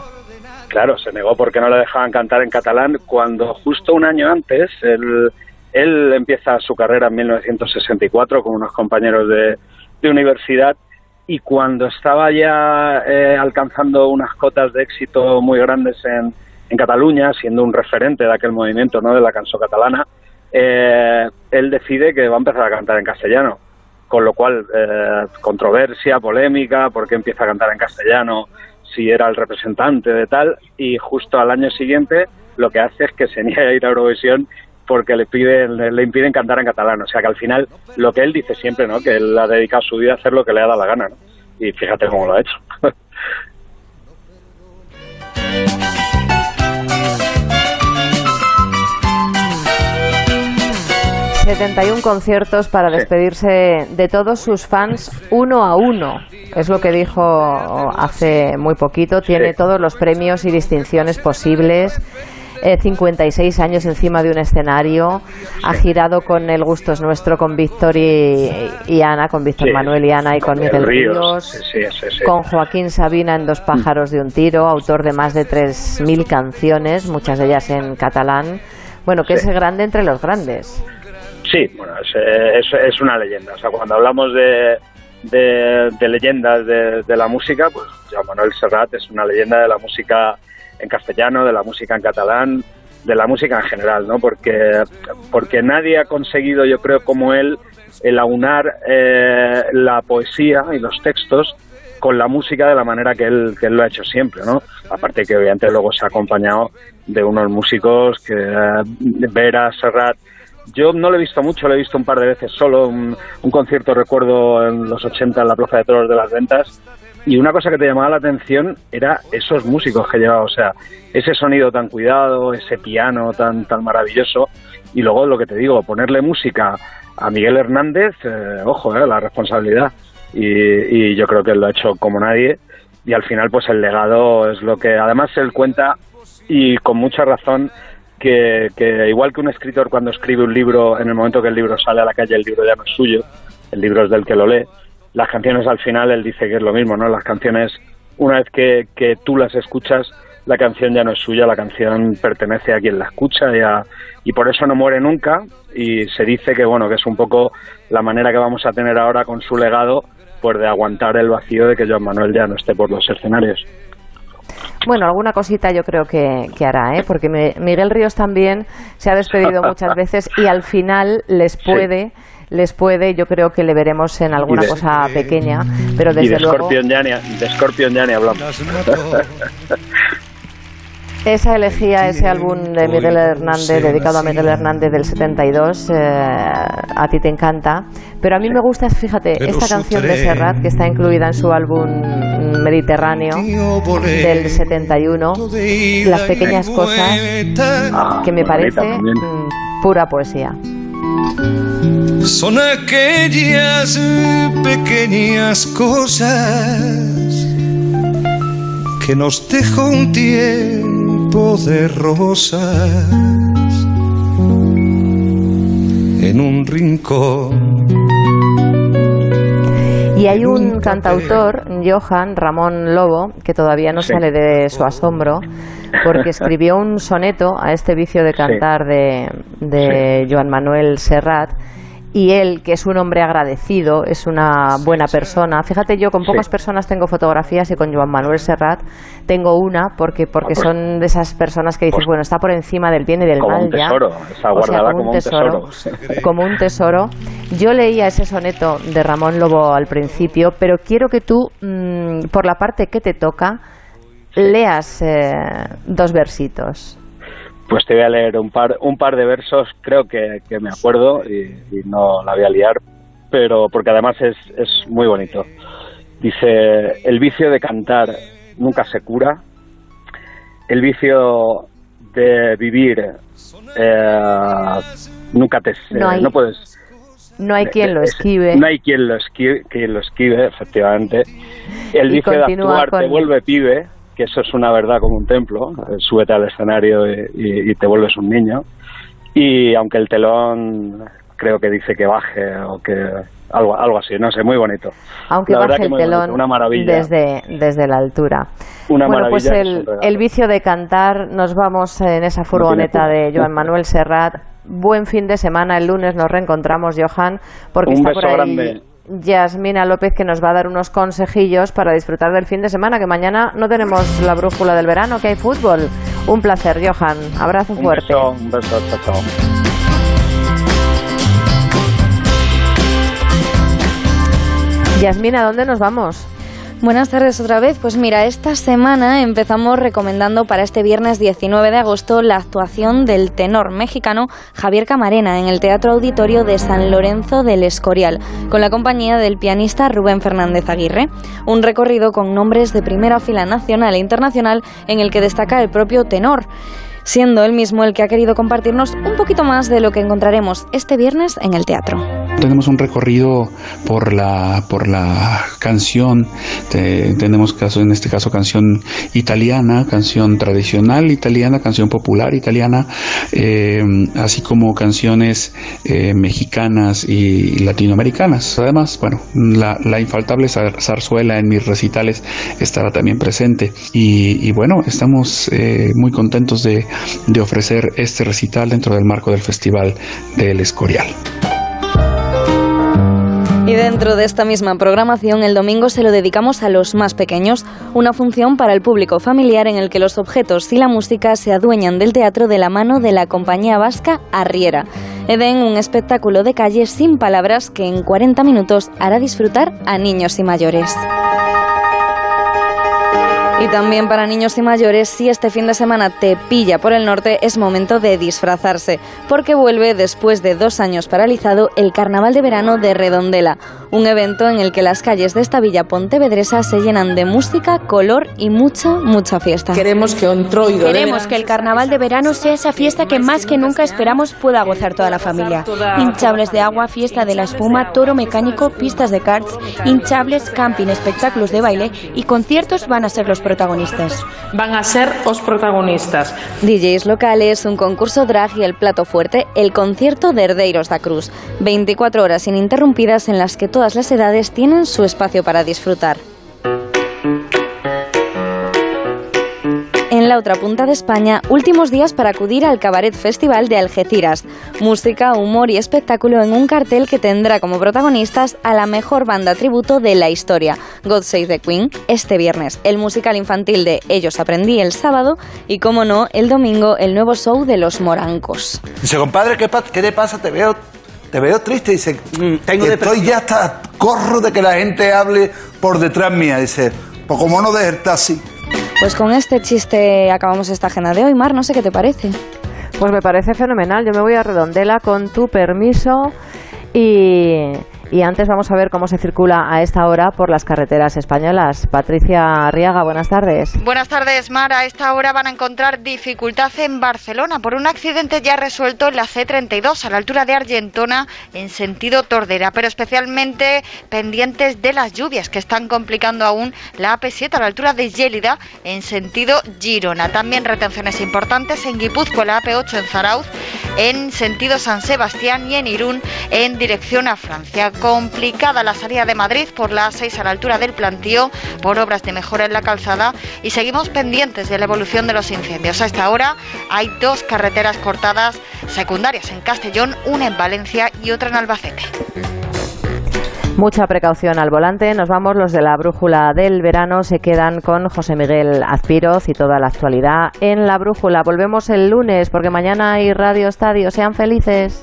Claro, se negó porque no le dejaban cantar en catalán cuando justo un año antes él, él empieza su carrera en 1964 con unos compañeros de, de universidad y cuando estaba ya eh, alcanzando unas cotas de éxito muy grandes en, en Cataluña, siendo un referente de aquel movimiento ¿no? de la canción catalana, eh, él decide que va a empezar a cantar en castellano. Con lo cual, eh, controversia, polémica, porque empieza a cantar en castellano, si era el representante de tal, y justo al año siguiente lo que hace es que se niega a ir a Eurovisión porque le piden, le, impiden cantar en catalán. O sea que al final, lo que él dice siempre, ¿no? Que él ha dedicado su vida a hacer lo que le ha dado la gana, ¿no? Y fíjate cómo lo ha hecho. 71 conciertos para despedirse de todos sus fans uno a uno. Es lo que dijo hace muy poquito. Tiene todos los premios y distinciones posibles. 56 eh, años encima de un escenario. Ha girado con El Gusto es Nuestro, con Víctor y, Ana, con Víctor Manuel y Ana y con Miguel Ríos. con Joaquín Sabina en Dos pájaros de un tiro, autor de más de 3.000 canciones, muchas de ellas en catalán. Bueno, que es grande entre los grandes. Sí, bueno, es, es, una leyenda. O sea, cuando hablamos de, de, leyendas de, la música, pues ya Manuel Serrat es una leyenda de la música en castellano, de la música en catalán, de la música en general, ¿no? Porque, porque nadie ha conseguido, yo creo, como él, el aunar eh, la poesía y los textos con la música de la manera que él, que él lo ha hecho siempre, ¿no? Aparte que obviamente luego se ha acompañado de unos músicos que eh, Vera, Serrat, yo no lo he visto mucho, lo he visto un par de veces solo, un, concierto recuerdo en los 80 en la Plaza de Toros de las Ventas, y una cosa que te llamaba la atención era esos músicos que llevaba, o sea, ese sonido tan cuidado, ese piano tan, tan maravilloso, y luego lo que te digo, ponerle música a Miguel Hernández, eh, ojo, eh, la responsabilidad, y, y yo creo que él lo ha hecho como nadie, y al final pues el legado es lo que además él cuenta, y con mucha razón, que, igual que un escritor cuando escribe un libro, en el momento que el libro sale a la calle, el libro ya no es suyo, el libro es del que lo lee. Las canciones al final él dice que es lo mismo, ¿no? Las canciones, una vez que, que tú las escuchas, la canción ya no es suya, la canción pertenece a quien la escucha y, y por eso no muere nunca y se dice que bueno que es un poco la manera que vamos a tener ahora con su legado pues de aguantar el vacío de que Joan Manuel ya no esté por los escenarios. Bueno, alguna cosita yo creo que, hará, ¿eh? porque Miguel Ríos también se ha despedido muchas veces y al final les puede... les puede, yo creo que le veremos en alguna cosa pequeña, pero desde y de luego... de Scorpion ya hablamos. Esa elegía ese álbum de Miguel Hernández, dedicado a Miguel Hernández del 72, eh, a ti te encanta. Pero a mí me gusta, fíjate, esta canción de Serrat, que está incluida en su álbum Mediterráneo del 71, Las pequeñas cosas, que me parece mm, pura poesía. Son aquellas pequeñas cosas que nos dejó un tiempo de rosas en un rincón. Y hay un cantautor, Johan Ramón Lobo, que todavía no sale de su asombro, porque escribió un soneto a este vicio de cantar de, de Joan Manuel Serrat y él, que es un hombre agradecido, es una buena persona. Fíjate, yo con pocas personas tengo fotografías y con Joan Manuel Serrat tengo una porque porque son de esas personas que dices, pues bueno, está por encima del bien y del mal ya. Tesoro, está guardada como, un tesoro. Como un tesoro. Yo leía ese soneto de Ramón Lobo al principio, pero quiero que tú, mm, por la parte que te toca, leas eh, dos versitos. Pues te voy a leer un par, un par de versos, creo que, me acuerdo y, no la voy a liar, pero porque además es, es muy bonito. Dice, el vicio de cantar nunca se cura, el vicio de vivir eh, nunca te... No, puedes... No hay quien lo esquive. No hay quien lo esquive, quien lo esquive efectivamente. El vicio de actuar te vuelve pibe que eso es una verdad como un templo, súbete al escenario y, y te vuelves un niño. Y aunque el telón creo que dice que baje o que algo, algo así, no sé, muy bonito. Aunque La baje el bonito, telón una maravilla. desde, desde la altura. Una bueno, pues el, el vicio de cantar, nos vamos en esa furgoneta de Joan Manuel Serrat. Buen fin de semana, el lunes nos reencontramos, Johan, porque Un está beso por ahí grande. Yasmina López que nos va a dar unos consejillos para disfrutar del fin de semana, que mañana no tenemos la brújula del verano, que hay fútbol. Un placer, Johan. Abrazo Un fuerte. beso, un beso, chao, chao. Yasmina, ¿a dónde nos vamos? Buenas tardes otra vez. Pues mira, esta semana empezamos recomendando para este viernes 19 de agosto la actuación del tenor mexicano Javier Camarena en el Teatro Auditorio de San Lorenzo del Escorial, con la compañía del pianista Rubén Fernández Aguirre. Un recorrido con nombres de primera fila nacional e internacional en el que destaca el propio tenor siendo él mismo el que ha querido compartirnos un poquito más de lo que encontraremos este viernes en el teatro. Tenemos un recorrido por la, por la canción, Te- tenemos caso, en este caso canción italiana, canción tradicional italiana, canción popular italiana, eh, así como canciones eh, mexicanas y latinoamericanas. Además, bueno, la, infaltable zar- zarzuela en mis recitales estará también presente. Y, y bueno, estamos eh, muy contentos de, de ofrecer este recital dentro del marco del Festival del Escorial. Y dentro de esta misma programación, el domingo se lo dedicamos a los más pequeños, una función para el público familiar en el que los objetos y la música se adueñan del teatro de la mano de la compañía vasca Arriera. Eden, un espectáculo de calle sin palabras que en 40 minutos hará disfrutar a niños y mayores. Y también para niños y mayores, si este fin de semana te pilla por el norte, es momento de disfrazarse, porque vuelve después de dos años paralizado el Carnaval de Verano de Redondela, un evento en el que las calles de esta villa pontevedresa se llenan de música, color y mucha, mucha fiesta. Queremos que Ontroido Queremos que el carnaval de verano sea esa fiesta que más que nunca esperamos pueda gozar toda la familia. Hinchables de agua, fiesta de la espuma, toro mecánico, pistas de karts, hinchables, camping, espectáculos de baile y conciertos van a ser los protagonistas. Van a ser los protagonistas. DJs locales, un concurso drag y el plato fuerte, el concierto de Herdeiros da Cruz. 24 horas ininterrumpidas en las que todas las edades tienen su espacio para disfrutar. En la otra punta de España, últimos días para acudir al Cabaret Festival de Algeciras. Música, humor y espectáculo en un cartel que tendrá como protagonistas a la mejor banda tributo de la historia, God Save the Queen, este viernes, el musical infantil de Ellos Aprendí el sábado y, como no, el domingo, el nuevo show de los morancos. Dice, compadre, ¿qué, pa- qué te pasa? Te veo, te veo triste. Dice, tengo estoy ya hasta corro de que la gente hable por detrás mía. Dice, pues como no dejar así. Pues con este chiste acabamos esta agenda de hoy. Mar, no sé qué te parece. Pues me parece fenomenal. Yo me voy a Redondela con tu permiso y, y antes vamos a ver cómo se circula a esta hora por las carreteras españolas. Patricia Arriaga, buenas tardes. Buenas tardes, Mar. A esta hora van a encontrar dificultad en Barcelona por un accidente ya resuelto en la C32 a la altura de Argentona en sentido Tordera, pero especialmente pendientes de las lluvias que están complicando aún la AP7 a la altura de Gélida en sentido Girona. También retenciones importantes en Guipúzcoa, la AP8 en Zarauz en sentido San Sebastián y en Irún en dirección a Francia. Complicada la salida de Madrid por la A6 a la altura del plantío por obras de mejora en la calzada y seguimos pendientes de la evolución de los incendios. A esta hora hay dos carreteras cortadas secundarias en Castellón, una en Valencia y otra en Albacete. Mucha precaución al volante. Nos vamos, los de la brújula del verano se quedan con José Miguel Azpiroz y toda la actualidad en la brújula. Volvemos el lunes porque mañana hay Radio Estadio. Sean felices.